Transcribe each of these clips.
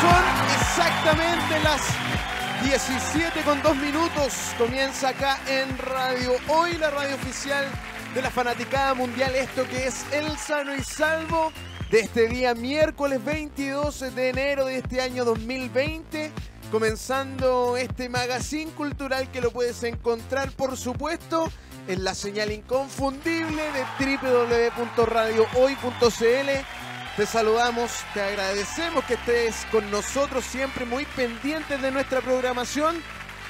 son exactamente las 17 con 2 minutos. Comienza acá en Radio Hoy, la radio oficial de la fanaticada mundial. Esto que es El Sano y Salvo de este día miércoles 22 de enero de este año 2020. Comenzando este magazine cultural que lo puedes encontrar, por supuesto, en la señal inconfundible de www.radiohoy.cl te saludamos, te agradecemos que estés con nosotros siempre muy pendientes de nuestra programación.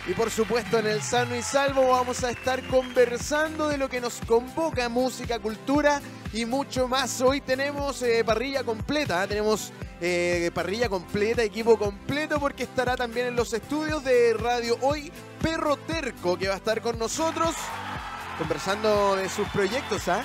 Y por supuesto en el sano y salvo vamos a estar conversando de lo que nos convoca, música, cultura y mucho más. Hoy tenemos eh, parrilla completa, ¿eh? tenemos eh, parrilla completa, equipo completo, porque estará también en los estudios de Radio Hoy Perro Terco, que va a estar con nosotros conversando de sus proyectos. ¿ah?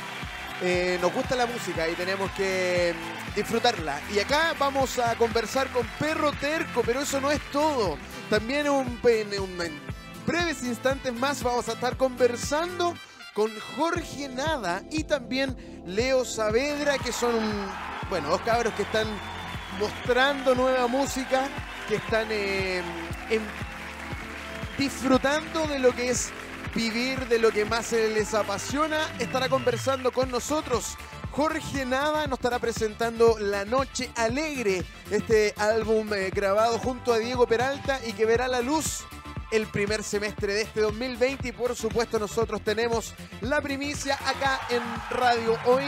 nos gusta la música y tenemos que disfrutarla. Y acá vamos a conversar con Perro Terco, pero eso no es todo. También un, en, breves instantes más vamos a estar conversando con Jorge Nada y también Leo Saavedra, que son, bueno, dos cabros que están mostrando nueva música, que están eh, disfrutando de lo que es vivir, de lo que más les apasiona. Estará conversando con nosotros Jorge Nava nos estará presentando La Noche Alegre, este álbum eh, grabado junto a Diego Peralta y que verá la luz el primer semestre de este 2020 y por supuesto nosotros tenemos la primicia acá en Radio Hoy,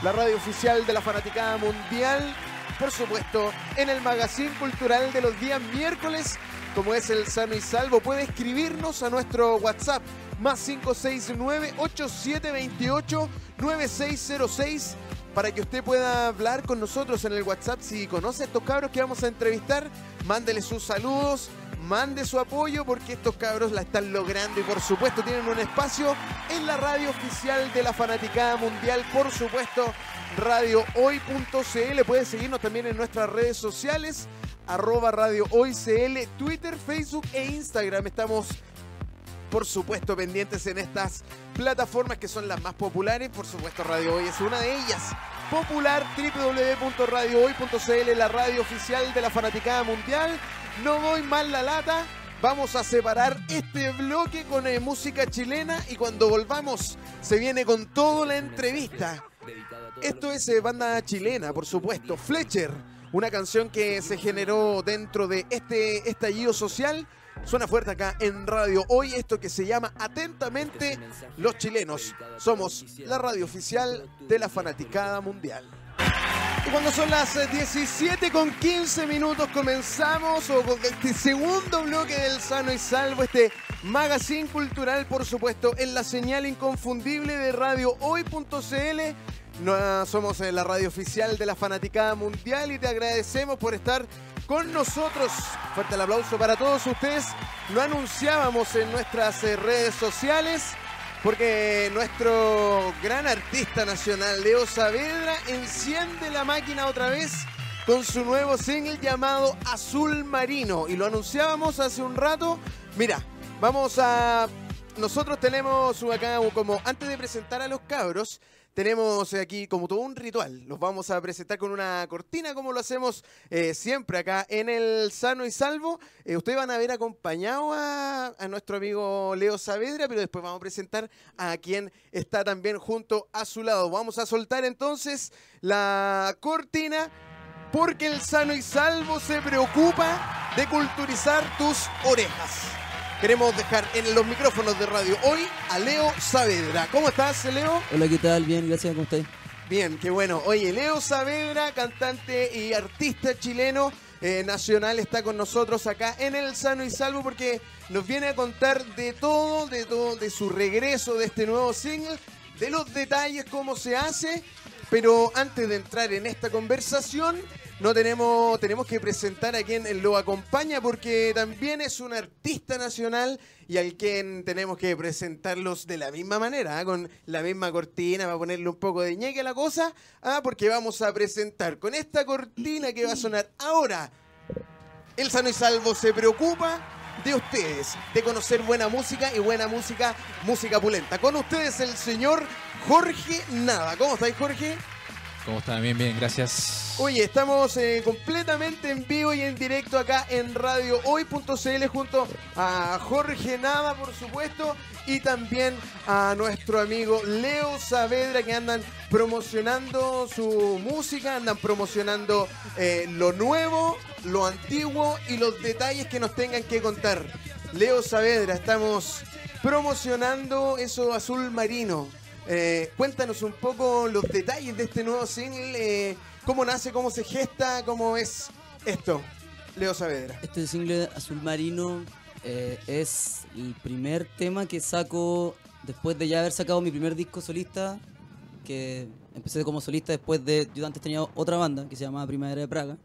la radio oficial de la Fanaticada Mundial, por supuesto en el magazine cultural de los días miércoles, como es el Sano y Salvo, puede escribirnos a nuestro WhatsApp más 569 8728 9606 para que usted pueda hablar con nosotros en el WhatsApp. Si conoce a estos cabros que vamos a entrevistar, mándele sus saludos, mande su apoyo porque estos cabros la están logrando y por supuesto tienen un espacio en la radio oficial de la Fanaticada Mundial, por supuesto radiohoy.cl. Pueden seguirnos también en nuestras redes sociales, arroba radio Twitter, Facebook e Instagram. Estamos por supuesto, pendientes en estas plataformas que son las más populares. Por supuesto, Radio Hoy es una de ellas. Popular www.radiohoy.cl, la radio oficial de la Fanaticada Mundial. No doy mal la lata. Vamos a separar este bloque con eh, música chilena y cuando volvamos se viene con toda la entrevista. Esto es eh, banda chilena, por supuesto. Fletcher, una canción que se generó dentro de este estallido social Suena fuerte acá en Radio Hoy, esto que se llama Atentamente los chilenos. Somos la radio oficial de la fanaticada mundial. Y cuando son las 17 eh, con 15 minutos comenzamos o con este segundo bloque del Sano y Salvo, este magazine cultural, por supuesto, en la señal inconfundible de Radio Hoy.cl. No, somos eh, la radio oficial de la fanaticada mundial y te agradecemos por estar con nosotros. Fuerte el aplauso para todos ustedes. Lo anunciábamos en nuestras eh, redes sociales porque nuestro gran artista nacional, Leo Saavedra, enciende la máquina otra vez con su nuevo single llamado Azul Marino. Y lo anunciábamos hace un rato. Mira, vamos a... Nosotros tenemos acá como, antes de presentar a los cabros, tenemos aquí como todo un ritual. Los vamos a presentar con una cortina, como lo hacemos eh, siempre acá en el Sano y Salvo. Eh, ustedes van a ver acompañado a, nuestro amigo Leo Saavedra, pero después vamos a presentar a quien está también junto a su lado. Vamos a soltar entonces la cortina porque el Sano y Salvo se preocupa de culturizar tus orejas. Queremos dejar en los micrófonos de radio hoy a Leo Saavedra. ¿Cómo estás, Leo? Hola, ¿qué tal? Bien, gracias. ¿Cómo estás? Bien, qué bueno. Oye, Leo Saavedra, cantante y artista chileno eh, nacional, está con nosotros acá en El Sano y Salvo porque nos viene a contar de todo, de todo, de su regreso de este nuevo single, de los detalles, cómo se hace. Pero antes de entrar en esta conversación, no tenemos, tenemos que presentar a quien lo acompaña porque también es un artista nacional y al quien tenemos que presentarlos de la misma manera, ¿ah? con la misma cortina, para ponerle un poco de ñeque a la cosa, ¿ah? porque vamos a presentar con esta cortina que va a sonar ahora. El Sano y Salvo se preocupa de ustedes, de conocer buena música y buena música, música pulenta. Con ustedes el señor Jorge Nava. ¿Cómo estáis, Jorge? ¿Cómo están? Bien, bien, gracias. Oye, estamos eh, completamente en vivo y en directo acá en Radio Hoy.cl junto a Jorge Nava, por supuesto, y también a nuestro amigo Leo Saavedra que andan promocionando su música, andan promocionando eh, lo nuevo, lo antiguo y los detalles que nos tengan que contar. Leo Saavedra, estamos promocionando eso azul marino. Eh, cuéntanos un poco los detalles de este nuevo single, eh, cómo nace, cómo se gesta, cómo es esto. Leo Saavedra. Este single Azul Marino eh, es el primer tema que saco después de ya haber sacado mi primer disco solista, que empecé como solista después de... Yo antes tenía otra banda que se llamaba Primavera de Praga.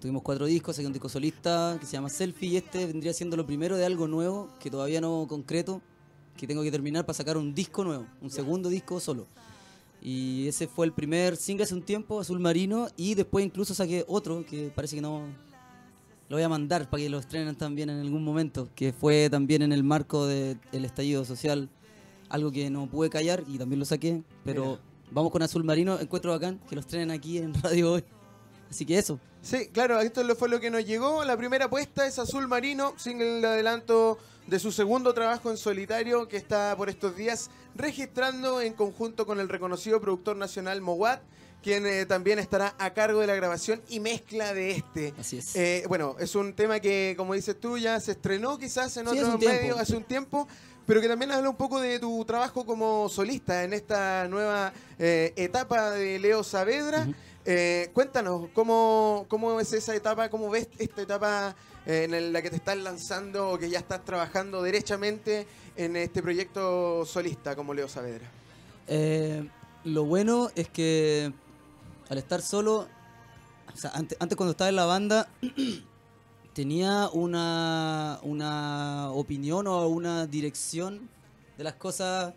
Tuvimos cuatro discos, saqué un disco solista que se llama Selfie y este vendría siendo lo primero de algo nuevo que todavía no concreto, que tengo que terminar para sacar un disco nuevo, un segundo disco solo. Y ese fue el primer single hace un tiempo, Azul Marino, y después incluso saqué otro que parece que no... Lo voy a mandar para que lo estrenen también en algún momento, que fue también en el marco del estallido social, algo que no pude callar y también lo saqué, pero Mira. vamos con Azul Marino, encuentro bacán, que lo estrenen aquí en Radio Hoy. Así que eso. Sí, claro, esto fue lo que nos llegó. La primera apuesta es Azul Marino, single de adelanto de su segundo trabajo en solitario que está por estos días registrando en conjunto con el reconocido productor nacional Mowat, quien eh, también estará a cargo de la grabación y mezcla de este. Así es. Eh, bueno, es un tema que, como dices tú, ya se estrenó quizás en Sí, otros medios hace un tiempo, pero que también habla un poco de tu trabajo como solista en esta nueva eh, etapa de Leo Saavedra. Eh, cuéntanos, ¿cómo, ¿cómo es esa etapa? ¿Cómo ves esta etapa eh, en la que te estás lanzando o que ya estás trabajando derechamente en este proyecto solista como Leo Saavedra? Eh, lo bueno es que al estar solo, o sea, antes, antes cuando estaba en la banda, tenía una, una opinión o una dirección de las cosas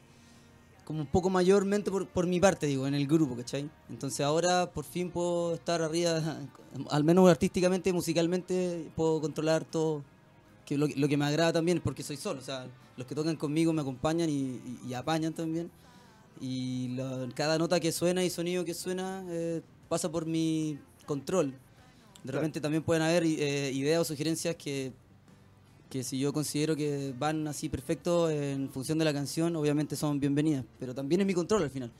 como un poco mayormente por, por mi parte, digo, en el grupo, ¿cachai? Entonces ahora por fin puedo estar arriba, al menos artísticamente, musicalmente, puedo controlar todo, que lo, lo que me agrada también, porque soy solo, o sea, los que tocan conmigo me acompañan y, y- y apañan también. Y la- cada nota que suena y sonido que suena eh, pasa por mi control. De Claro. repente también pueden haber eh, ideas o sugerencias que, que si yo considero que van así perfecto en función de la canción, obviamente son bienvenidas. Pero también es mi control al final.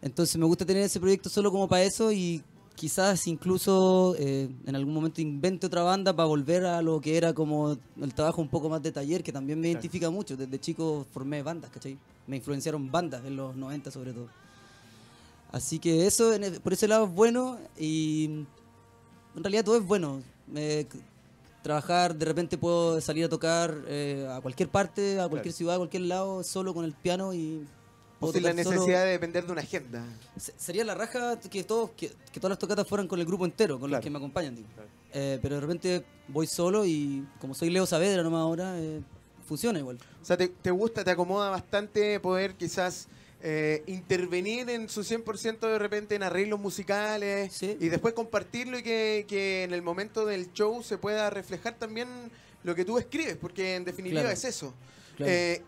Entonces me gusta tener ese proyecto solo como para eso y quizás incluso eh, en algún momento invente otra banda para volver a lo que era como el trabajo un poco más de taller, que también me Claro. identifica mucho. Desde chico formé bandas, ¿cachai? Me influenciaron bandas en los 90 sobre todo. Así que eso e- por ese lado es bueno y en realidad todo es bueno. Eh, trabajar, de repente puedo salir a tocar eh, a cualquier parte, a cualquier Claro. ciudad, a cualquier lado, solo con el piano y... O sin la solo. necesidad de depender de una agenda. Se- Sería la raja que todos que, que todas las tocatas fueran con el grupo entero, con Claro. los que me acompañan. digo. Claro. Eh, pero de repente voy solo y como soy Leo Saavedra nomás ahora, eh, funciona igual. O sea, te, te gusta, te acomoda bastante poder quizás eh, intervenir en su 100% de repente en arreglos musicales Sí. y después compartirlo y que, que en el momento del show se pueda reflejar también lo que tú escribes, porque en definitiva Claro. es eso. Claro. Eh,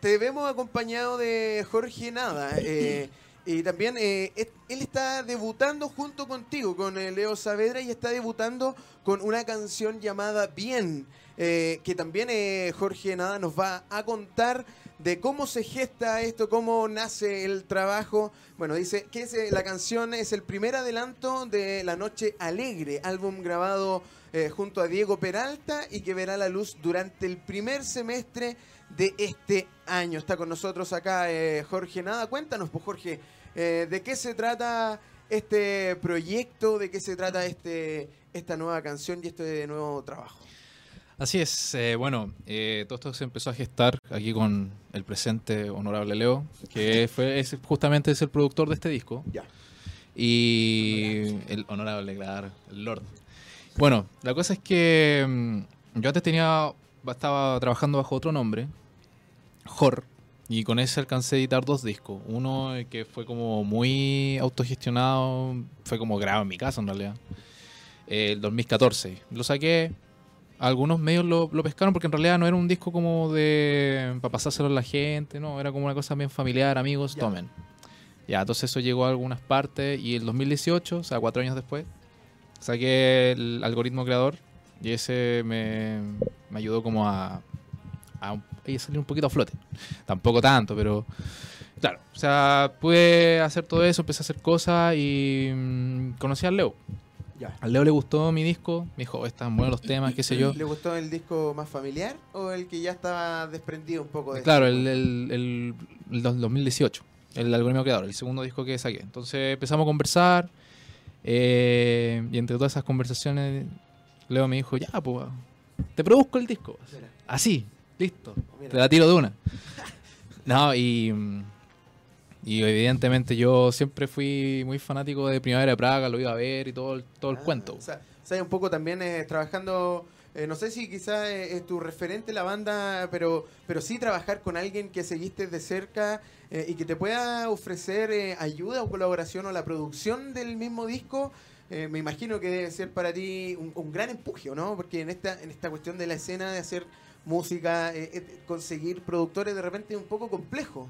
te vemos acompañado de Jorge Nada. eh, y también eh, él está debutando junto contigo, con Leo Saavedra, y está debutando con una canción llamada Bien, eh, que también eh, Jorge Nada nos va a contar de cómo se gesta esto, cómo nace el trabajo. Bueno, dice que la canción es el primer adelanto de La Noche Alegre, álbum grabado eh, junto a Diego Peralta y que verá la luz durante el primer semestre de este año. Está con nosotros acá eh, Jorge Nada. Cuéntanos, pues Jorge, eh, ¿de qué se trata este proyecto? ¿De qué se trata este, esta nueva canción y este nuevo trabajo? Así es, eh, bueno, eh, todo esto se empezó a gestar aquí con el presente honorable Leo, que fue es, justamente es el productor de este disco. Ya. Y el honorable, claro, el Lord. Bueno, la cosa es que mm, yo antes tenía, estaba trabajando bajo otro nombre, Jor, y con ese alcancé a editar dos discos. Uno eh, que fue como muy autogestionado, fue como grabado en mi casa en realidad, el 2014. Lo saqué, algunos medios lo, lo pescaron porque en realidad no era un disco como de para pasárselo a la gente, no, era como una cosa bien familiar, amigos, tomen. Ya, entonces eso llegó a algunas partes y el 2018, o sea, cuatro años después, saqué el algoritmo creador y ese me, me ayudó como a, a salir un poquito a flote. Tampoco tanto, pero claro, o sea, pude hacer todo eso, empecé a hacer cosas y mm, conocí al Leo. Ya. Al Leo le gustó mi disco, me dijo, "Oh, están buenos los temas, qué sé yo. ¿Le gustó el disco más familiar o el que ya estaba desprendido un poco de Claro, el, el, el, el dos- 2018, el algoritmo creador, el segundo disco que saqué. Entonces empezamos a conversar eh, y entre todas esas conversaciones Leo me dijo, ya, pues, te produzco el disco. Mira, Así, listo, mira. te la tiro de una. No, y, y evidentemente yo siempre fui muy fanático de Primavera de Praga, lo iba a ver y todo, el- todo el Ah, cuento. O sea, o sea, un poco también eh, trabajando, eh, no sé si quizás es tu referente la banda, pero, pero sí trabajar con alguien que seguiste de cerca eh, y que te pueda ofrecer eh, ayuda o colaboración o la producción del mismo disco. eh, me imagino que debe ser para ti un, un gran empuje, ¿no? Porque en esta, en esta cuestión de la escena de hacer música, eh, eh, conseguir productores de repente es un poco complejo.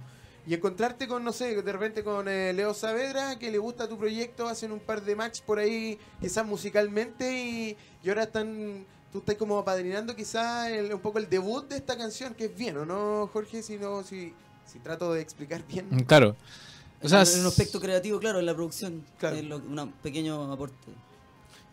Y encontrarte con, no sé, de repente con eh, Leo Saavedra, que le gusta tu proyecto, hacen un par de match por ahí, quizás musicalmente, y, y ahora están, tú estás como apadrinando quizás el- un poco el debut de esta canción, que es bien, ¿o no, Jorge? Si, no, si, si trato de explicar bien. Mm, Claro. O sea, en un aspecto creativo, claro, en la producción. Claro. Es lo- un pequeño aporte.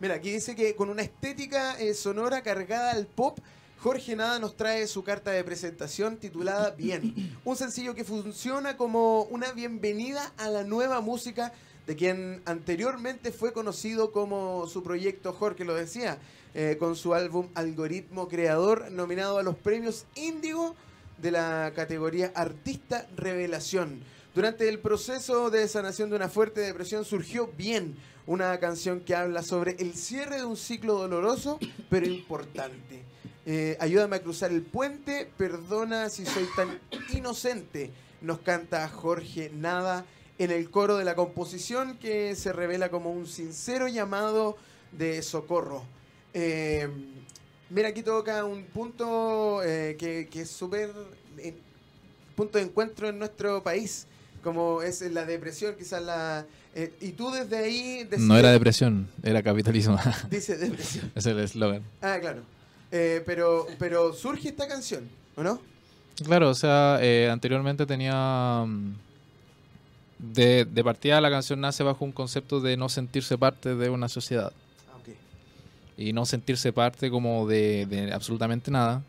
Mira, aquí dice que con una estética eh, sonora cargada al pop, Jorge Nada nos trae su carta de presentación titulada Bien. Un sencillo que funciona como una bienvenida a la nueva música de quien anteriormente fue conocido como su proyecto Jorge, lo decía, eh, con su álbum Algoritmo Creador, nominado a los premios Índigo de la categoría Artista Revelación. Durante el proceso de sanación de una fuerte depresión surgió Bien, una canción que habla sobre el cierre de un ciclo doloroso, pero importante. Eh, ayúdame a cruzar el puente, perdona si soy tan inocente, nos canta Jorge Nada en el coro de la composición que se revela como un sincero llamado de socorro. Eh, mira, aquí toca un punto eh, que, que es súper eh, punto de encuentro en nuestro país, como es la depresión, quizás la... eh, y tú desde ahí... no era depresión, era capitalismo. Dice depresión. es el eslogan. Ah, claro. Eh, pero, pero surge esta canción, ¿o no? Claro, o sea, eh, anteriormente tenía... mm, De, de partida la canción nace bajo un concepto de no sentirse parte de una sociedad. Ah, ok. Y no sentirse parte como de, de absolutamente nada.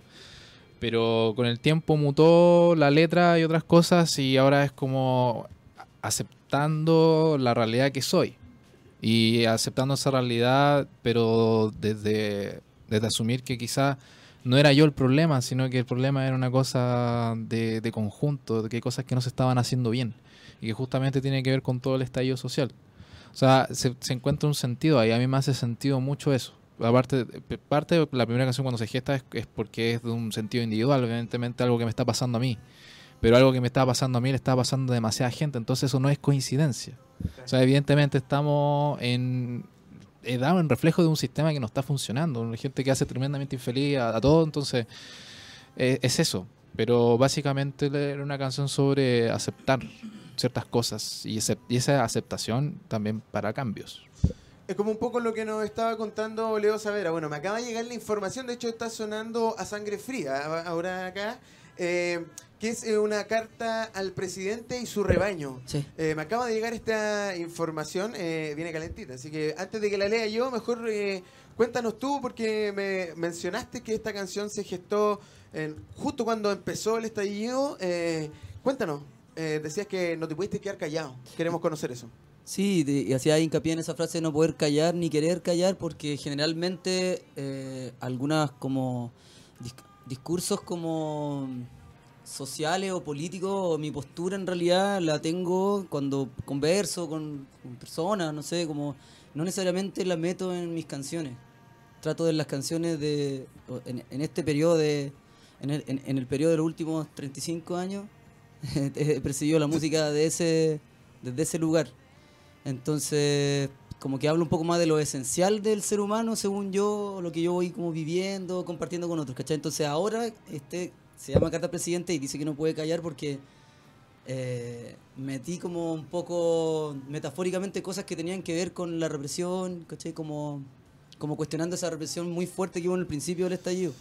Pero con el tiempo mutó la letra y otras cosas y ahora es como aceptando la realidad que soy. Y aceptando esa realidad, pero desde, desde asumir que quizá no era yo el problema, sino que el problema era una cosa de, de conjunto, de que hay cosas que no se estaban haciendo bien y que justamente tiene que ver con todo el estallido social. O sea, se, encuentra un sentido ahí, a mí me hace sentido mucho eso. Aparte, parte de la primera canción cuando se gesta es, es porque es de un sentido individual, evidentemente algo que me está pasando a mí. Pero algo que me estaba pasando a mí le estaba pasando a demasiada gente, entonces eso no es coincidencia. O sea, evidentemente estamos en, he dado en reflejo de un sistema que no está funcionando, gente que hace tremendamente infeliz a, a todo, entonces eh, es eso. Pero básicamente era una canción sobre aceptar ciertas cosas y, esa aceptación también para cambios. Es como un poco lo que nos estaba contando Leo Savera. Bueno, me acaba de llegar la información, de hecho está sonando a sangre fría ahora acá, eh, que es eh, una carta al presidente y su rebaño. Sí. Eh, me acaba de llegar esta información, eh, viene calentita, así que antes de que la lea yo, mejor eh, cuéntanos tú, porque me mencionaste que esta canción se gestó en- justo cuando empezó el estallido. eh, cuéntanos, decías que no te pudiste quedar callado, queremos conocer eso. Sí, y hacía hincapié en esa frase de no poder callar ni querer callar, porque generalmente algunas como dis- discursos como sociales o políticos, mi postura en realidad la tengo cuando converso con, con personas, no sé, como no necesariamente la meto en mis canciones. Trato de las canciones de en, en este periodo de en el, en- en el periodo de los últimos 35 años he percibido la música de ese desde ese lugar. Entonces, como que hablo un poco más de lo esencial del ser humano, según yo, lo que yo voy como viviendo, compartiendo con otros, ¿cachai? Entonces ahora este se llama Carta al Presidente y dice que no puede callar porque eh, metí como un poco metafóricamente cosas que tenían que ver con la represión, ¿cachai? Como, como cuestionando esa represión muy fuerte que hubo en el principio del estallido,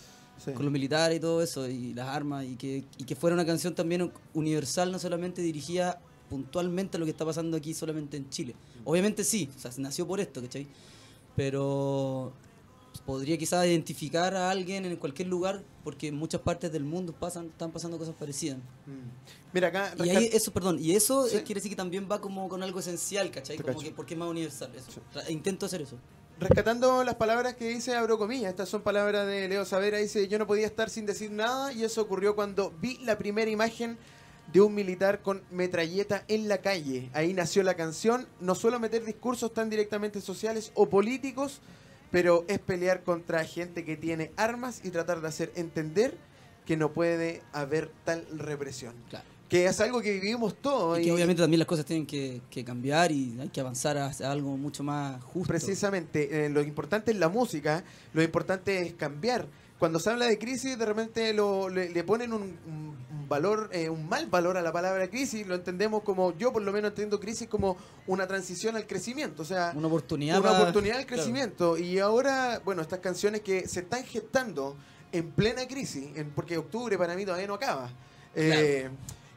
Sí. con los militares y todo eso, y las armas, y que, y que fuera una canción también universal, no solamente dirigida puntualmente a lo que está pasando aquí solamente en Chile. Obviamente sí, o sea, nació por esto, ¿cachai? Pero podría quizás identificar a alguien en cualquier lugar, porque en muchas partes del mundo pasan, están pasando cosas parecidas. Mm. Mira, acá Y ahí eso, perdón, y eso Sí. quiere decir que también va como con algo esencial, ¿cachai? Como que porque es más universal eso. Sí. Intento hacer eso. Rescatando las palabras que dice, abro comillas, estas son palabras de Leo Savera, dice, yo no podía estar sin decir nada y eso ocurrió cuando vi la primera imagen de un militar con metralleta en la calle. Ahí nació la canción, no suelo meter discursos tan directamente sociales o políticos, pero es pelear contra gente que tiene armas y tratar de hacer entender que no puede haber tal represión. Claro. Que es algo que vivimos todos. Y que y- obviamente también las cosas tienen que, que cambiar y hay que avanzar hacia algo mucho más justo. Precisamente, eh, lo importante es la música, lo importante es cambiar. Cuando se habla de crisis, de repente lo- le, le ponen un, valor, eh, un mal valor a la palabra crisis, lo entendemos como, yo por lo menos entiendo crisis como una transición al crecimiento, o sea, Una oportunidad. una para- oportunidad al claro. crecimiento. Y ahora, bueno, estas canciones que se están gestando en plena crisis, en- porque octubre para mí todavía no acaba. eh,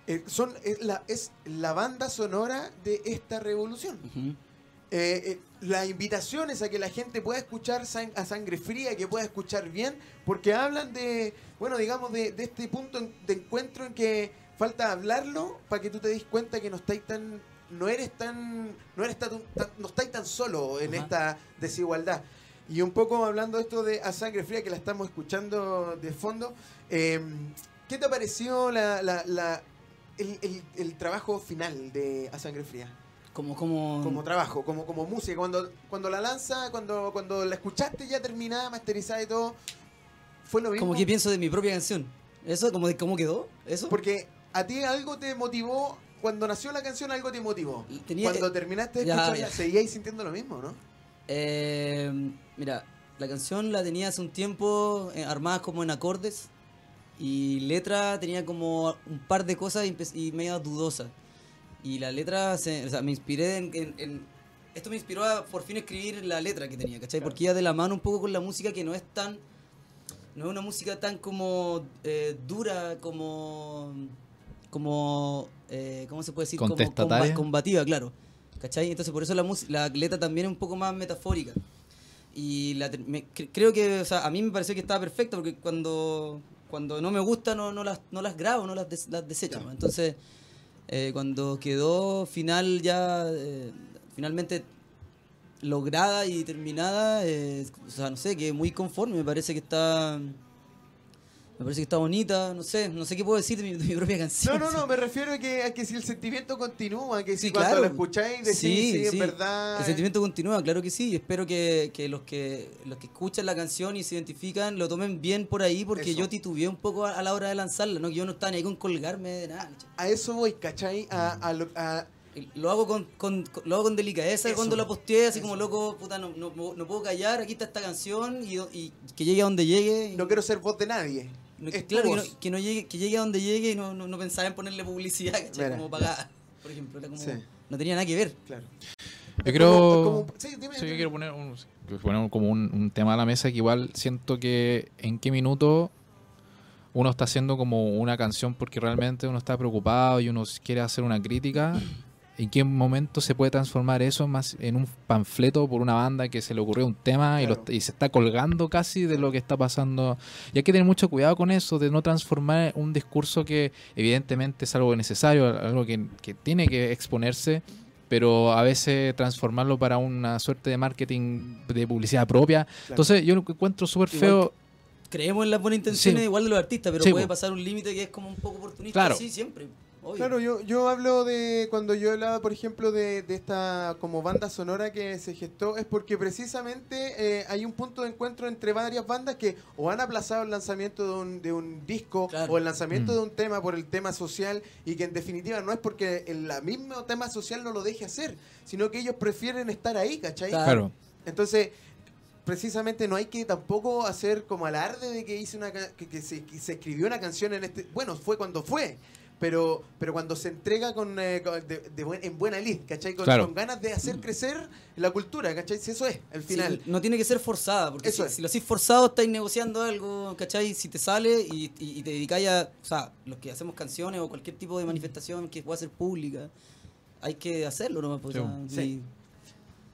eh, son, es, la, es la banda sonora de esta revolución. Eh, eh, las invitaciones a que la gente pueda escuchar sang- a sangre fría, que pueda escuchar bien, porque hablan de, bueno, digamos, de, de este punto de encuentro en que falta hablarlo para que tú te des cuenta que no estáis tan, no eres tan, no eres tan, tan- no estáis tan solo en esta desigualdad. Y un poco hablando esto de A Sangre Fría, que la estamos escuchando de fondo, eh, ¿qué te pareció la, la- la- el, el- el trabajo final de A Sangre Fría? Como, como, como trabajo, como, como música. Cuando, cuando la lanza, cuando, cuando la escuchaste ya terminada, masterizada y todo, fue lo mismo. como que pienso de mi propia canción. Eso, como de cómo quedó. Eso. Porque a ti algo te motivó, cuando nació la canción algo te motivó. Tenía- cuando terminaste de ya, escucharla, ya. seguíais sintiendo lo mismo, ¿no? Eh, mira, la canción la tenía hace un tiempo eh, armada como en acordes y letra tenía como un par de cosas y, y media dudosa. Y la letra, se- o sea, me inspiré en, en- en- Esto me inspiró a por fin escribir la letra que tenía, ¿cachai? Porque iba de la mano un poco con la música que no es tan... No es una música tan como eh, dura, como... Como... eh, ¿Cómo se puede decir? Como Contestataria. comba- combativa, claro. ¿Cachai? Entonces por eso la, la letra también es un poco más metafórica. Y la me- cre- creo que, o sea, a mí me pareció que estaba perfecto porque cuando, cuando no me gusta no, no, las, no las grabo, no las, des- las desecho. Entonces, eh, cuando quedó final ya, eh, finalmente lograda y terminada, eh, o sea, no sé, que muy conforme, me parece que está... Me parece que está bonita, no sé, no sé qué puedo decir de mi, de mi propia No, canción. no, no, me refiero a que, a que si el sentimiento continúa, que si Sí, cuando claro. lo escucháis decís, sí, es verdad. El sentimiento continúa, claro que sí. y Espero que, que los que los que escuchan la canción y se identifican lo tomen bien por ahí, porque Eso. yo titubeé un poco a, a la hora de lanzarla, ¿no? Que yo no estaba ni ahí con colgarme de nada. A eso voy, ¿cachai? A, a lo- a- Lo hago con, con- con- lo hago con delicadeza Eso. cuando la posteé, así Eso. como loco, puta, no, no, no puedo callar, aquí está esta canción y, y que llegue a donde llegue. y- no quiero ser voz de nadie. Claro, que no, que no llegue, que llegue a donde llegue y no, no, no pensaba en ponerle publicidad, ¿cachai? Mira. Como pagada, por ejemplo. Era como, Sí. No tenía nada que ver. Claro. Yo creo. como- es como- sí, dime, Sí, yo quiero poner, un, poner como un, un tema a la mesa que igual siento que en qué minuto uno está haciendo como una canción porque realmente uno está preocupado y uno quiere hacer una crítica. ¿En qué momento se puede transformar eso más en un panfleto por una banda que se le ocurrió un tema y, lo- Claro. y se está colgando casi de lo que está pasando? Y hay que tener mucho cuidado con eso, de no transformar un discurso que evidentemente es algo necesario, algo que, que tiene que exponerse, pero a veces transformarlo para una suerte de marketing de publicidad propia. Entonces yo lo que encuentro súper feo. creemos en las buenas intenciones Sí. igual de los artistas, pero Sí, puede pasar un límite que es como un poco oportunista. Claro. Sí, siempre. Obvio. Claro, yo, yo hablo de cuando yo hablaba, por ejemplo, de, de esta como banda sonora que se gestó, es porque precisamente eh, hay un punto de encuentro entre varias bandas que o han aplazado el lanzamiento de un, de un disco Claro. o el lanzamiento Mm. de un tema por el tema social y que en definitiva no es porque el la mismo tema social no lo deje hacer, sino que ellos prefieren estar ahí, ¿cachai? Claro. Entonces, precisamente no hay que tampoco hacer como alarde de que hice una ca- que, que se, que se escribió una canción en este. Bueno, fue cuando fue. Pero, pero cuando se entrega con, eh, con- de- de buen- en buena lid, ¿cachai? Con, Claro. con ganas de hacer crecer la cultura, ¿cachai? Si eso es, al Sí, final. no tiene que ser forzada, porque Eso si, es. si lo hacís forzado estáis negociando algo, ¿cachai? Si te sale y, y- y te dedicáis a, o sea, los que hacemos canciones o cualquier tipo de manifestación que pueda ser pública, hay que hacerlo nomás. pues, Sí, o sea, sí.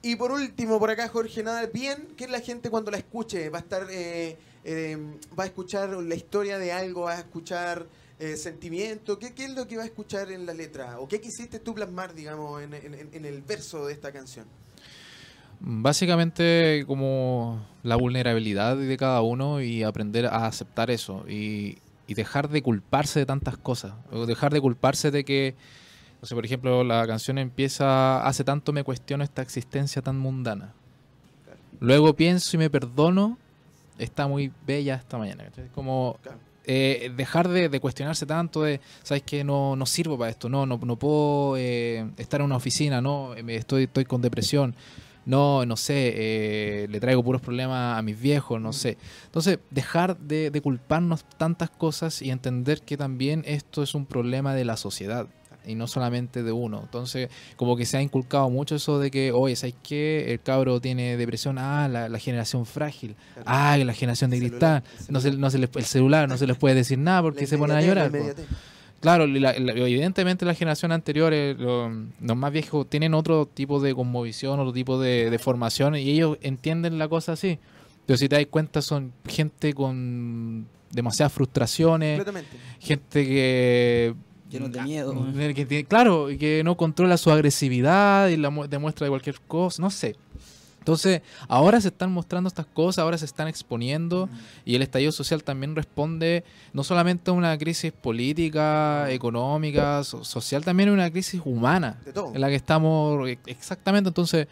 y- Y por último, por acá, Jorge, nada bien, que la gente cuando la escuche va a estar, eh, eh, va a escuchar la historia de algo, va a escuchar eh, sentimiento, ¿Qué, ¿qué es lo que va a escuchar en la letra? ¿O qué quisiste tú plasmar, digamos, en, en- el verso de esta canción? Básicamente como la vulnerabilidad de cada uno y aprender a aceptar eso y, y dejar de culparse de tantas cosas. O dejar de culparse de que, no sé, por ejemplo, la canción empieza, hace tanto me cuestiono esta existencia tan mundana. Luego pienso y me perdono, está muy bella esta mañana. Como. Eh, dejar de, cuestionarse tanto de, ¿sabes que No, no sirvo para esto, no, no, no puedo eh, estar en una oficina, no, estoy, estoy con depresión, no, no sé, eh, le traigo puros problemas a mis viejos, no sé. Entonces, dejar de, de culparnos tantas cosas y entender que también esto es un problema de la sociedad y no solamente de uno. Entonces, como que se ha inculcado mucho eso de que, oye, ¿sabes qué? El cabro tiene depresión, ah, la, la generación frágil, Claro. ah, la generación de cristal, no se, celular. no se les- el celular, no se les puede decir nada porque se ponen a llorar. Claro, la- la- evidentemente la generación anterior, eh, lo- los más viejos, tienen otro tipo de conmovisión, otro tipo de, de formación y ellos entienden la cosa así. Pero si te das cuenta, son gente con demasiadas frustraciones, Completamente. gente que... Llenos de miedo. eh, que tiene- claro, y que no controla su agresividad y la mu- demuestra de cualquier cosa, no sé. Entonces, ahora se están mostrando estas cosas, ahora se están exponiendo y el estallido social también responde no solamente a una crisis política, económica, so- social, también a una crisis humana De todo. en la que estamos e- exactamente. Entonces,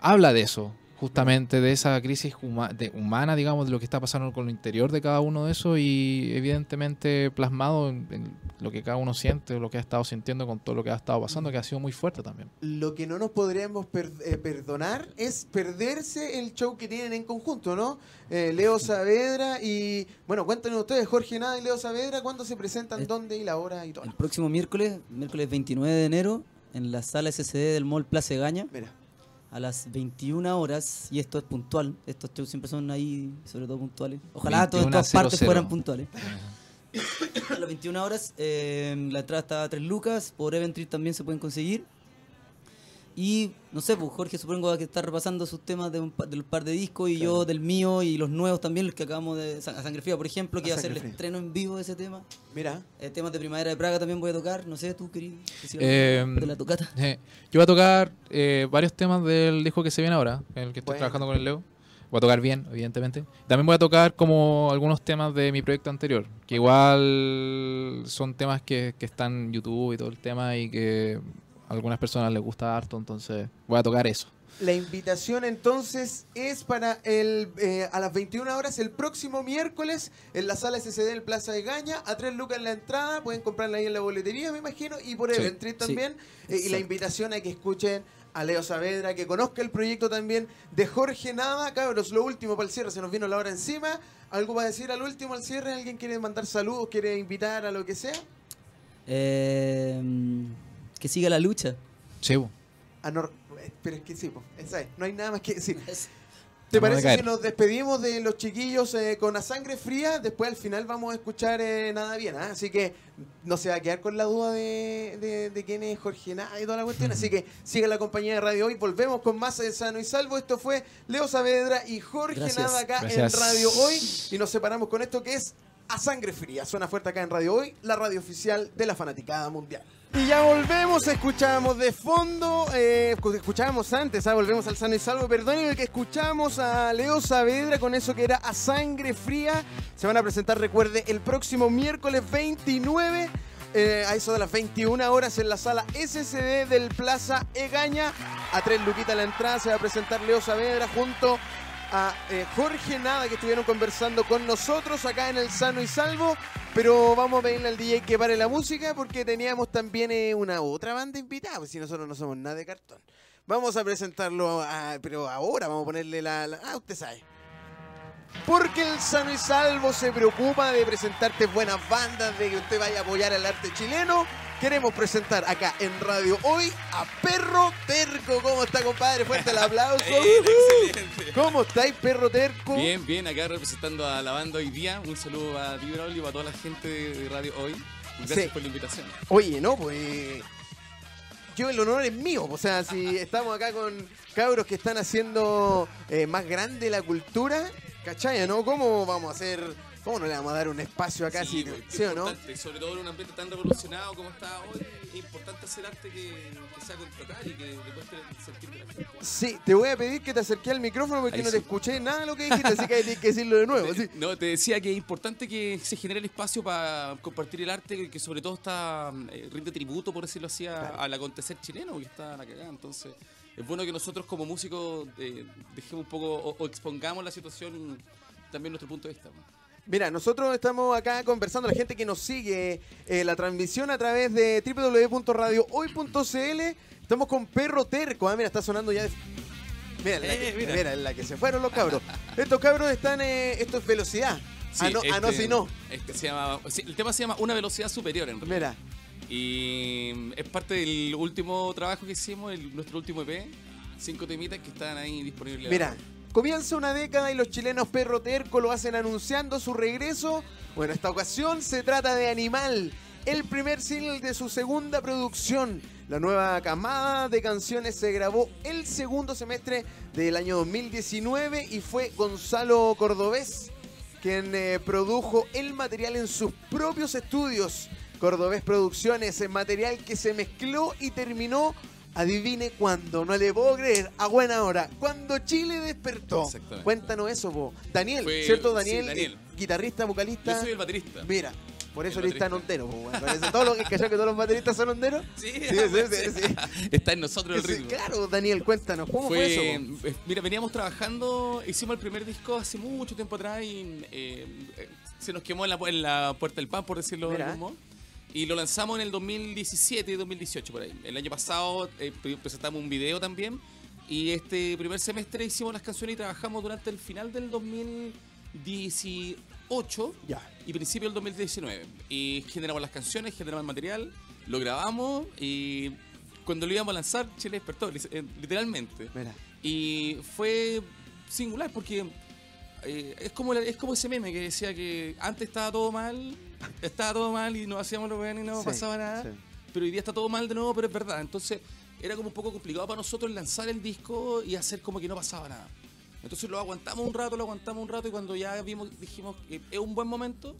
habla de eso, justamente de esa crisis huma- de- humana, digamos, de lo que está pasando con el interior de cada uno de esos y evidentemente plasmado en, en lo que cada uno siente, lo que ha estado sintiendo con todo lo que ha estado pasando, que ha sido muy fuerte también. Lo que no nos podríamos per- eh, perdonar es perderse el show que tienen en conjunto, ¿no? Eh, Leo Saavedra y, bueno, cuéntenos ustedes, Jorge Nada y Leo Saavedra, ¿cuándo se presentan, Eh, dónde y la hora y todo? El próximo miércoles, miércoles 29 de enero, en la sala SCD del Mall Plaza Gaña, Mira, a las 21 horas, y esto es puntual, estos shows siempre son ahí, sobre todo puntuales. Ojalá todas 21 estas partes 00. fueran puntuales. A las 21 horas, eh, la entrada está a 3 lucas, por Eventry también se pueden conseguir. Y no sé, pues Jorge supongo que está repasando sus temas de un pa- del par de discos y Claro. yo del mío y los nuevos también, los que acabamos de. Sa- A Sangre Fría, por ejemplo, A que va a ser el estreno en vivo de ese tema. mira. Eh, temas de Primavera de Praga también voy a tocar, no sé, tú querido. Eh, de la tocata. Eh, yo voy a tocar eh, varios temas del disco que se viene ahora, en el que estoy Bueno. trabajando con el Leo. Voy a tocar bien, evidentemente. También voy a tocar como algunos temas de mi proyecto anterior, que igual son temas que, que están en YouTube y todo el tema y que a algunas personas les gusta harto, entonces voy a tocar eso. La invitación entonces es para el eh, a las 21 horas el próximo miércoles en la sala SCD del Plaza de Gaña, a 3 lucas en la entrada, pueden comprarla ahí en la boletería, me imagino, y por Sí. Eventry Sí, también. Eh, y la invitación a que escuchen a Leo Saavedra, que conozca el proyecto también de Jorge Nava. Cabros, lo último para el cierre, se nos vino la hora encima. ¿Algo para decir al último, al cierre? ¿Alguien quiere mandar saludos, quiere invitar a lo que sea? Eh, que siga la lucha. Sí, bo. Ah, no, eh, pero es que sí, po, esa es, no hay nada más que decir. ¿Te Vamos parece que nos despedimos de los chiquillos eh, con la sangre fría? Después al final vamos a escuchar eh, Nada Bien, ¿ah? así que no se va a quedar con la duda de, de- de quién es Jorge Nada y toda la cuestión. Así que siga la compañía de Radio Hoy, volvemos con más de Sano y Salvo. Esto fue Leo Saavedra y Jorge Gracias. Nada acá Gracias. en Radio Hoy y nos separamos con esto que es A Sangre Fría. Suena fuerte acá en Radio Hoy, la radio oficial de la fanaticada mundial. Y ya volvemos, escuchamos de fondo, eh, escu- escuchábamos antes, ah, volvemos al sano y salvo, perdonen el que escuchamos a Leo Saavedra con eso que era a sangre fría. Se van a presentar, recuerde, el próximo miércoles 29, eh, a eso de las 21 horas en la sala SCD del Plaza Egaña. A tres luquitas la entrada se va a presentar Leo Saavedra junto a eh, Jorge Nada que estuvieron conversando con nosotros acá en el Sano y Salvo. Pero vamos a pedirle al DJ que pare la música porque teníamos también eh, una otra banda invitada, pues si nosotros no somos nada de cartón. Vamos a presentarlo, pero ahora vamos a ponerle la, la- Ah, usted sabe. Porque el sano y salvo se preocupa de presentarte buenas bandas, de que usted vaya a apoyar el arte chileno. Queremos presentar acá en Radio Hoy a Perro Terco. ¿Cómo está, compadre? Fuerte el aplauso. Excelente. ¿Cómo estáis, Perro Terco? Bien, bien, acá representando a la banda hoy día. Un saludo a ti, y a toda la gente de Radio Hoy. Gracias Sí. por la invitación. Oye, no, pues. Yo el honor es mío. O sea, si estamos acá con cabros que están haciendo eh, más grande la cultura, ¿cachai? ¿No? ¿Cómo vamos a hacer? ¿Cómo no le vamos a dar un espacio acá? Sí, ¿Sí, pues, ¿sí o no? importante, Sobre todo en un ambiente tan revolucionado como está hoy, es importante hacer arte que, que sea contratar y que cueste sentir la gente. Sí, te voy a pedir que te acerques al micrófono porque Ahí no te escuché nada de lo que dijiste, así que tienes que decirlo de nuevo. ¿sí? No, te decía que es importante que se genere el espacio para compartir el arte que, que sobre todo está eh, rinde tributo, por decirlo así, a- Claro. al acontecer chileno, que está la cagada. Entonces, es bueno que nosotros como músicos eh, dejemos un poco o, o expongamos la situación también nuestro punto de vista. ¿no? Mira, nosotros estamos acá conversando, la gente que nos sigue eh, la transmisión a través de www.radiohoy.cl. Estamos con Perro Terco. Ah, mira, está sonando ya. de- Mira, la Eh, que, mira. mira, en la que se fueron los cabros. Estos cabros están, eh, esto es velocidad. ah, no, ah, no, este- si no. este se llama, el tema se llama Una velocidad superior, en realidad. Mira, Y mm, es parte del último trabajo que hicimos, el- nuestro último EP. Cinco temitas que están ahí disponibles. mira. Comienza una década y los chilenos Perro Terco lo hacen anunciando su regreso. Bueno, esta ocasión se trata de Animal, el primer single de su segunda producción. La nueva camada de canciones se grabó el segundo semestre del año 2019 y fue Gonzalo Cordobés quien eh, produjo el material en sus propios estudios. Cordobés Producciones, el material que se mezcló y terminó, adivine cuándo, no le puedo creer, a buena hora, cuando Chile despertó. Cuéntanos eso, po. Daniel, Fue- ¿cierto sí, Daniel? Daniel. Eh, guitarrista, vocalista. Yo soy el baterista. Mira, por eso El eres tan baterista. hondero, po, weón. Parece todo lo que que todos los bateristas son honderos. Sí, Sí, sí. Está en nosotros el ritmo. claro, Daniel, cuéntanos, ¿cómo fue, Fue, eso? po? eh, mira, veníamos trabajando, hicimos el primer disco hace mucho tiempo atrás y eh, se nos quemó en la, en la puerta del pan, por decirlo de algún modo. Y lo lanzamos en el 2017 y 2018 por ahí. El año pasado eh, pre- presentamos un video también. Y este primer semestre hicimos las canciones y trabajamos durante el final del 2018 Ya. y principio del 2019. Y generamos las canciones, generamos el material, lo grabamos y cuando lo íbamos a lanzar, Chile despertó, eh, literalmente. Mira. Y fue singular porque eh, es, como la- es como ese meme que decía que antes estaba todo mal, estaba todo mal y no hacíamos lo bien y no Sí, pasaba nada. sí. Pero hoy día está todo mal de nuevo, pero es verdad. Entonces era como un poco complicado para nosotros lanzar el disco y hacer como que no pasaba nada. Entonces lo aguantamos un rato, lo aguantamos un rato y cuando ya vimos, dijimos que es un buen momento,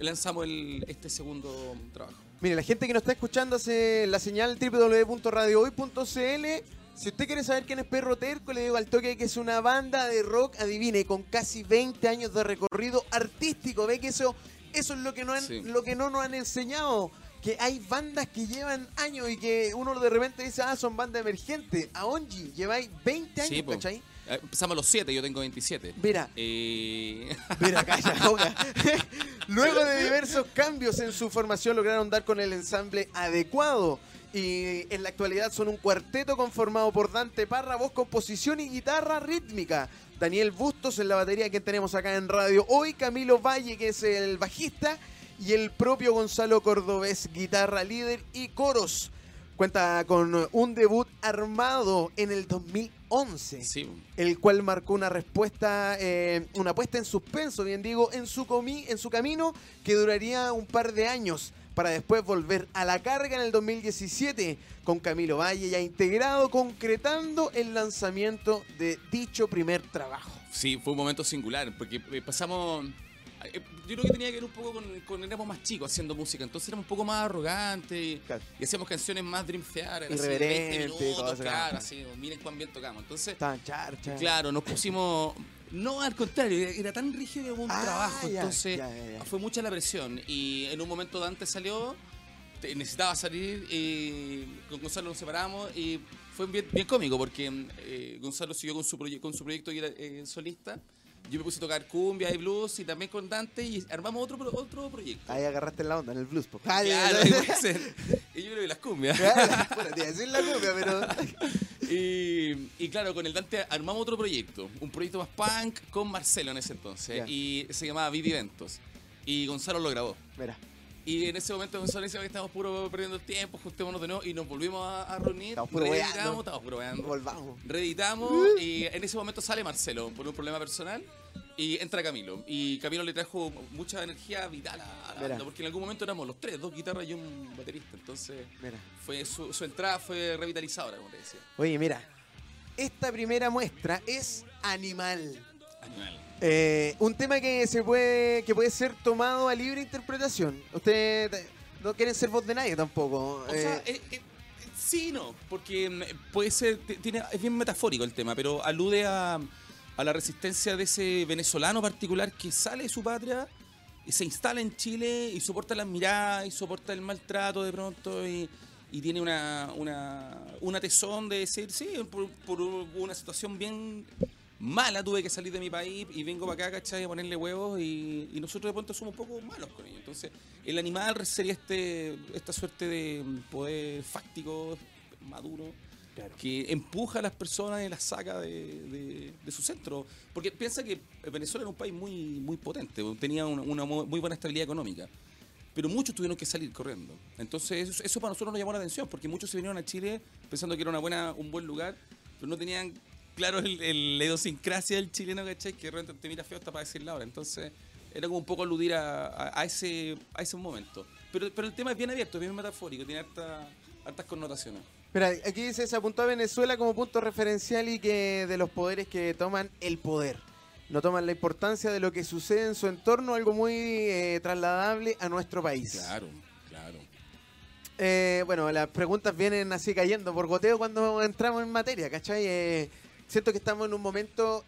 lanzamos el, este segundo trabajo. Mire, la gente que nos está escuchando hace la señal www.radiohoy.cl. Si usted quiere saber quién es Perro Terco, le digo al toque que es una banda de rock, adivine, con casi 20 años de recorrido artístico. Ve que eso, eso es lo que, no han- Sí. lo que no nos han enseñado. Que hay bandas que llevan años y que uno de repente dice, ah, son bandas emergentes. A Onji, lleváis 20 años, Sí. ¿cachai? Eh, Empezamos los 7, yo tengo 27. Mira, Eh, Mira, calla, boca. Luego de diversos cambios en su formación lograron dar con el ensamble adecuado. Y en la actualidad son un cuarteto conformado por Dante Parra, voz, composición y guitarra rítmica. Daniel Bustos en la batería que tenemos acá en radio hoy. Camilo Valle, que es el bajista. Y el propio Gonzalo Cordobés, guitarra líder y coros. Cuenta con un debut armado en el 2011 sí, el cual marcó una respuesta, eh, una puesta en suspenso, bien digo, en su, comi- en su camino que duraría un par de años para después volver a la carga en el 2017 con Camilo Valle ya integrado, concretando el lanzamiento de dicho primer trabajo. sí, fue un momento singular, porque eh, pasamos... eh, Yo creo que tenía que ver un poco con, con éramos más chicos haciendo música, entonces éramos un poco más arrogantes y, Claro. y hacíamos canciones más Dream Theater, así, Irreverente, 20 minutos, cosas, claro, así, miren cuán bien tocamos. Entonces, Estaban charcha. claro, nos pusimos... No, al contrario, era tan rígido como un Ah, trabajo, ya, entonces ya, ya, ya. fue mucha la presión y en un momento Dante salió, necesitaba salir y con Gonzalo nos separamos y fue bien, bien cómico porque eh, Gonzalo siguió con su, con su proyecto y era eh, solista, yo me puse a tocar cumbia y blues y también con Dante y armamos otro, otro proyecto. Ahí agarraste la onda en el blues. po. Claro. Y yo creo que las cumbias. Claro, bueno, te iba a decir la cumbia, pero. Y, y claro, con el Dante armamos otro proyecto, un proyecto más punk con Marcelo en ese entonces. Ya. Y se llamaba Vivi Eventos. Y Gonzalo lo grabó. Mira. Y en ese momento Gonzalo decía que estábamos puro perdiendo el tiempo, juntémonos de nuevo y nos volvimos a, a reunir. Estamos puro reeditamos, estamos. Volvamos. Reeditamos y en ese momento sale Marcelo por un problema personal y entra Camilo. Y Camilo le trajo mucha energía vital a la banda, porque en algún momento éramos los tres, dos guitarras y un baterista. Entonces Mira. fue su, su entrada fue revitalizadora, como te decía. Oye, mira. Esta primera muestra es Animal. Animal. Eh, un tema que se puede que puede ser tomado a libre interpretación. Ustedes no quieren ser voz de nadie tampoco. O sea, Eh, eh, eh, sí y no, porque mm, puede ser, tiene, es bien metafórico el tema, pero alude a, a la resistencia de ese venezolano particular que sale de su patria y se instala en Chile y soporta las miradas y soporta el maltrato de pronto y, y tiene una, una, una tesón de decir, sí, por, por una situación bien mala tuve que salir de mi país y vengo para acá, ¿cachai? A ponerle huevos y, y nosotros de pronto somos un poco malos con ellos. Entonces, el animal sería este esta suerte de poder fáctico, maduro, que empuja a las personas y las saca de, de- de su centro. Porque piensa que Venezuela era un país muy, muy potente, tenía una, una mu- muy buena estabilidad económica. Pero muchos tuvieron que salir corriendo. Entonces, eso, eso para nosotros nos llamó la atención, porque muchos se vinieron a Chile pensando que era una buena, un buen lugar, pero no tenían claro el, el- la idiosincrasia del chileno, ¿cachai? Que de repente te mira feo hasta para decirla ahora. Entonces, era como un poco aludir a, a- a ese, a ese momento. Pero, pero el tema es bien abierto, es bien metafórico, tiene harta- hartas connotaciones. Mira, aquí dice, se apuntó a Venezuela como punto referencial y que de los poderes que toman el poder. No toman la importancia de lo que sucede en su entorno, algo muy eh, trasladable a nuestro país. Claro, claro. Eh, bueno, las preguntas vienen así cayendo por goteo cuando entramos en materia, ¿cachai? Eh, siento que estamos en un momento,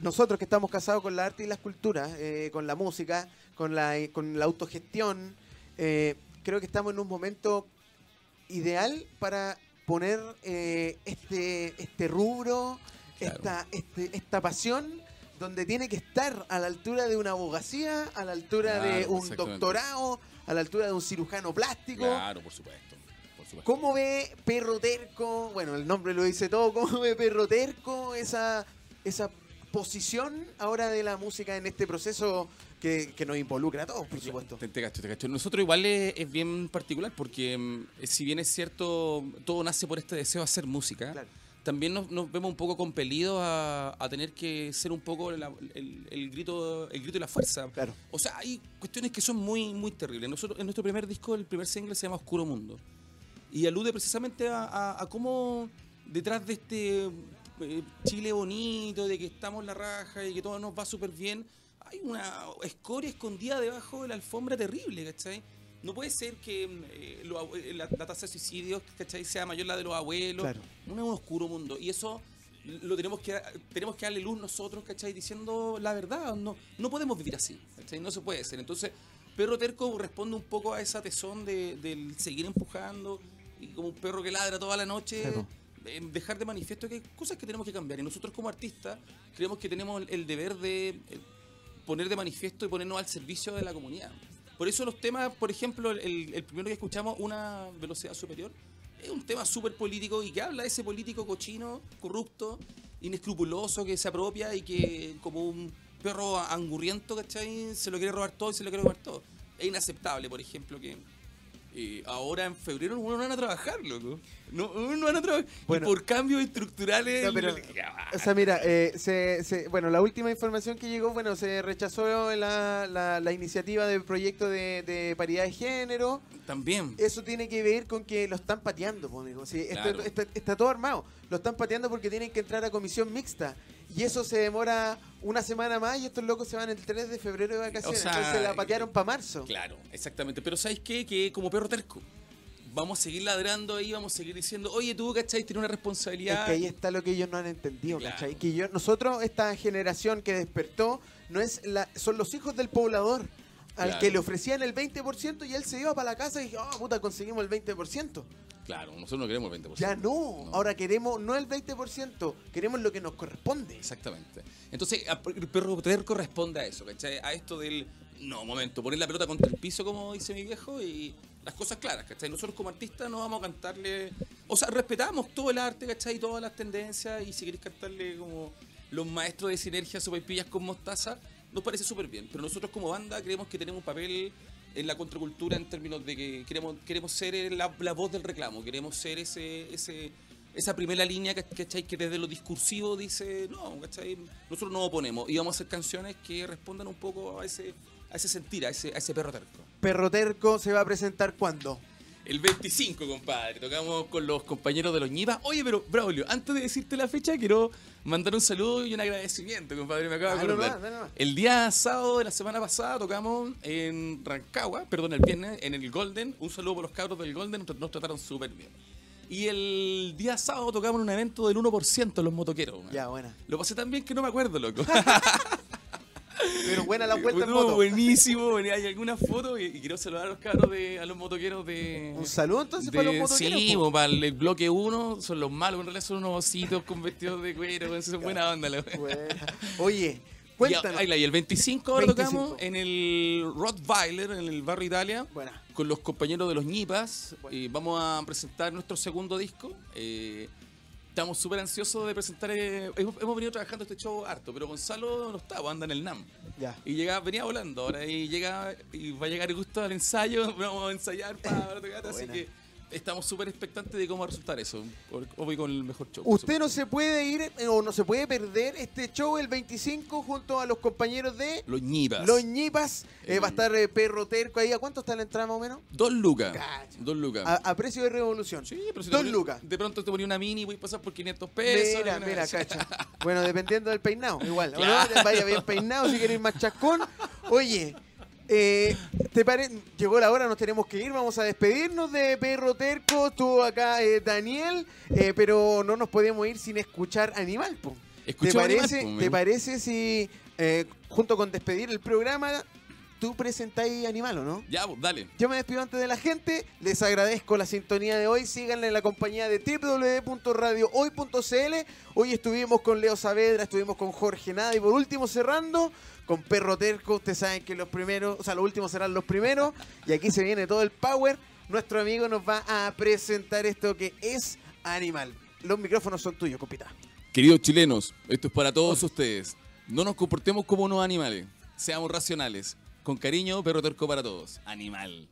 nosotros que estamos casados con la arte y las culturas, con la música, con la, con la autogestión, creo que estamos en un momento ideal para poner eh, este, este rubro, Claro. esta, este- esta pasión, donde tiene que estar a la altura de una abogacía, a la altura de un doctorado, a la altura de un cirujano plástico. Claro, por supuesto. Por supuesto. ¿Cómo ve Perro Terco? Bueno, el nombre lo dice todo. ¿Cómo ve Perro Terco esa, esa posición ahora de la música en este proceso que, que nos involucra a todos, por supuesto? Te, te cacho, te cacho. Nosotros igual es, es bien particular porque mm, si bien es cierto, todo nace por este deseo de hacer música, Claro. también nos, nos vemos un poco compelidos a, a tener que ser un poco la- el, el grito el grito y la fuerza. Claro. O sea, hay cuestiones que son muy, muy terribles. Nosotros, en nuestro primer disco, el primer single se llama Oscuro Mundo. Y alude precisamente a, a- a cómo detrás de este eh, Chile bonito, de que estamos en la raja y que todo nos va súper bien, hay una escoria escondida debajo de la alfombra terrible, ¿cachai? No puede ser que eh, lo abue- eh, la, la tasa de suicidios, ¿cachai? Sea mayor la de los abuelos. Claro. Un, un oscuro mundo. Y eso lo tenemos que tenemos que darle luz nosotros, ¿cachai? Diciendo la verdad. No, no podemos vivir así, ¿cachai? No se puede ser. Entonces, Perro Terco responde un poco a esa tesón de, del seguir empujando y como un perro que ladra toda la noche. Eh, dejar de manifiesto que hay cosas que tenemos que cambiar. Y nosotros como artistas creemos que tenemos el, el deber de eh, poner de manifiesto y ponernos al servicio de la comunidad. Por eso los temas, por ejemplo, el, el primero que escuchamos, Una velocidad superior, es un tema súper político y que habla de ese político cochino, corrupto, inescrupuloso, que se apropia y que como un perro angurriento, ¿cachai? Se lo quiere robar todo y se lo quiere comer todo. Es inaceptable, por ejemplo, que eh, ahora en febrero no van a trabajar, loco. No, no van a trabajar. Bueno. por cambios estructurales... No, pero- O sea, mira, eh, se, se- bueno, la última información que llegó, bueno, se rechazó la, la- la iniciativa del proyecto de, de paridad de género. También. Eso tiene que ver con que lo están pateando, amigo. Sí, Claro. está, está todo armado. Lo están pateando porque tienen que entrar a comisión mixta. Y eso se demora una semana más y estos locos se van el 3 de febrero de vacaciones. O sea, Entonces la patearon para marzo. Claro, exactamente. Pero ¿sabes qué? Que como perro terco. Vamos a seguir ladrando ahí, vamos a seguir diciendo, oye, tú, ¿cachai? Tienes una Es responsabilidad. que ahí está lo que ellos no han entendido, Claro. ¿cachai? Que yo, nosotros, esta generación que despertó, no es la, son los hijos del poblador. Al Claro. que le ofrecían el 20% y él se iba para la casa y dijo, oh, puta, conseguimos el 20%. Claro, nosotros no queremos el 20%. Ya no. No. Ahora queremos no el 20%, queremos lo que nos corresponde. Exactamente. Entonces, el perro terco responde a eso, ¿cachai? A esto del, no, momento, poner la pelota contra el piso, como dice mi viejo, y las cosas claras, ¿cachai? Nosotros como artistas no vamos a cantarle O sea, respetamos todo el arte, ¿cachai? Todas las tendencias. Y si queréis cantarle como los maestros de sinergia, sopaipillas con mostaza, nos parece súper bien. Pero nosotros como banda creemos que tenemos un papel en la contracultura en términos de que queremos, queremos ser la, la voz del reclamo, queremos ser ese, ese, esa primera línea ¿cachai? que desde lo discursivo dice, no, ¿cachai? nosotros nos oponemos y vamos a hacer canciones que respondan un poco a ese, a ese sentir, a ese, a ese perro terco. Perro Terco se va a presentar cuándo? El 25, compadre. Tocamos con los compañeros de los Ñivas. Oye, pero, Braulio, antes de decirte la fecha, quiero mandar un saludo y un agradecimiento, compadre. Me acabo de acordar. nomás, dale nomás. El día sábado de la semana pasada tocamos en Rancagua, perdón, el viernes, en el Golden. Un saludo por los cabros del Golden, nos trataron súper bien. Y el día sábado tocamos en un evento del 1% en los motoqueros. man. Ya, buena. Lo pasé tan bien que no me acuerdo, loco. Pero buena la vuelta en No, moto. buenísimo. Hay algunas fotos y, quiero saludar a los cabros de, a los motoqueros de. Un saludo entonces de- para los motoqueros. Sí, para el bloque 1 son los malos, en realidad son unos ositos con vestidos de cuero, weón, son buena onda. la. Oye, cuéntanos. y el 25 ahora 25. tocamos en el Rottweiler, en el barrio Italia, con los compañeros de los Ñipas. Vamos a presentar nuestro segundo disco. Eh, estamos súper ansiosos de presentar. eh, hemos, venido trabajando este show harto, pero Gonzalo no está, pues, anda en el NAM. Ya. Y llega, venía volando ahora y llega y va a llegar justo al ensayo, vamos a ensayar para tocar, así que estamos súper expectantes de cómo va a resultar eso. Obvio con el mejor show. Usted no se puede ir eh, o no se puede perder este show el 25 junto a los compañeros de Los ñipas. Los Ñipas. Eh, Eh. va a estar eh, Perro Terco ahí. ¿A cuánto está la entrada más o menos? Dos lucas. Cacha. Dos lucas. A, a precio de revolución. Sí, pero si Dos ponía- lucas. De pronto te ponía una mini y voy a pasar por 500 pesos. Mira, mira, cacha. Bueno, dependiendo del peinado, igual. Vaya bien peinado si quieres ir más chascón. Oye, eh, ¿te pare... llegó la hora, nos tenemos que ir. Vamos a despedirnos de Perro Terco. Estuvo acá eh, Daniel, eh, pero no nos podemos ir sin escuchar Animal. ¿Te Animal, parece, po, ¿Te parece si, eh, junto con despedir el programa, tú presentáis Animal o no? Ya, pues, dale. Yo me despido antes de la gente, les agradezco la sintonía de hoy, síganle en la compañía de www.radiohoy.cl. Hoy estuvimos con Leo Saavedra, estuvimos con Jorge Nada y por último cerrando con Perro Terco, ustedes saben que los primeros, o sea, los últimos serán los primeros y aquí se viene todo el power. Nuestro amigo nos va a presentar esto que es Animal. Los micrófonos son tuyos, compita. Queridos chilenos, esto es para todos ustedes. No nos comportemos como unos animales. Seamos racionales. Con cariño, perro terco para todos. Animal.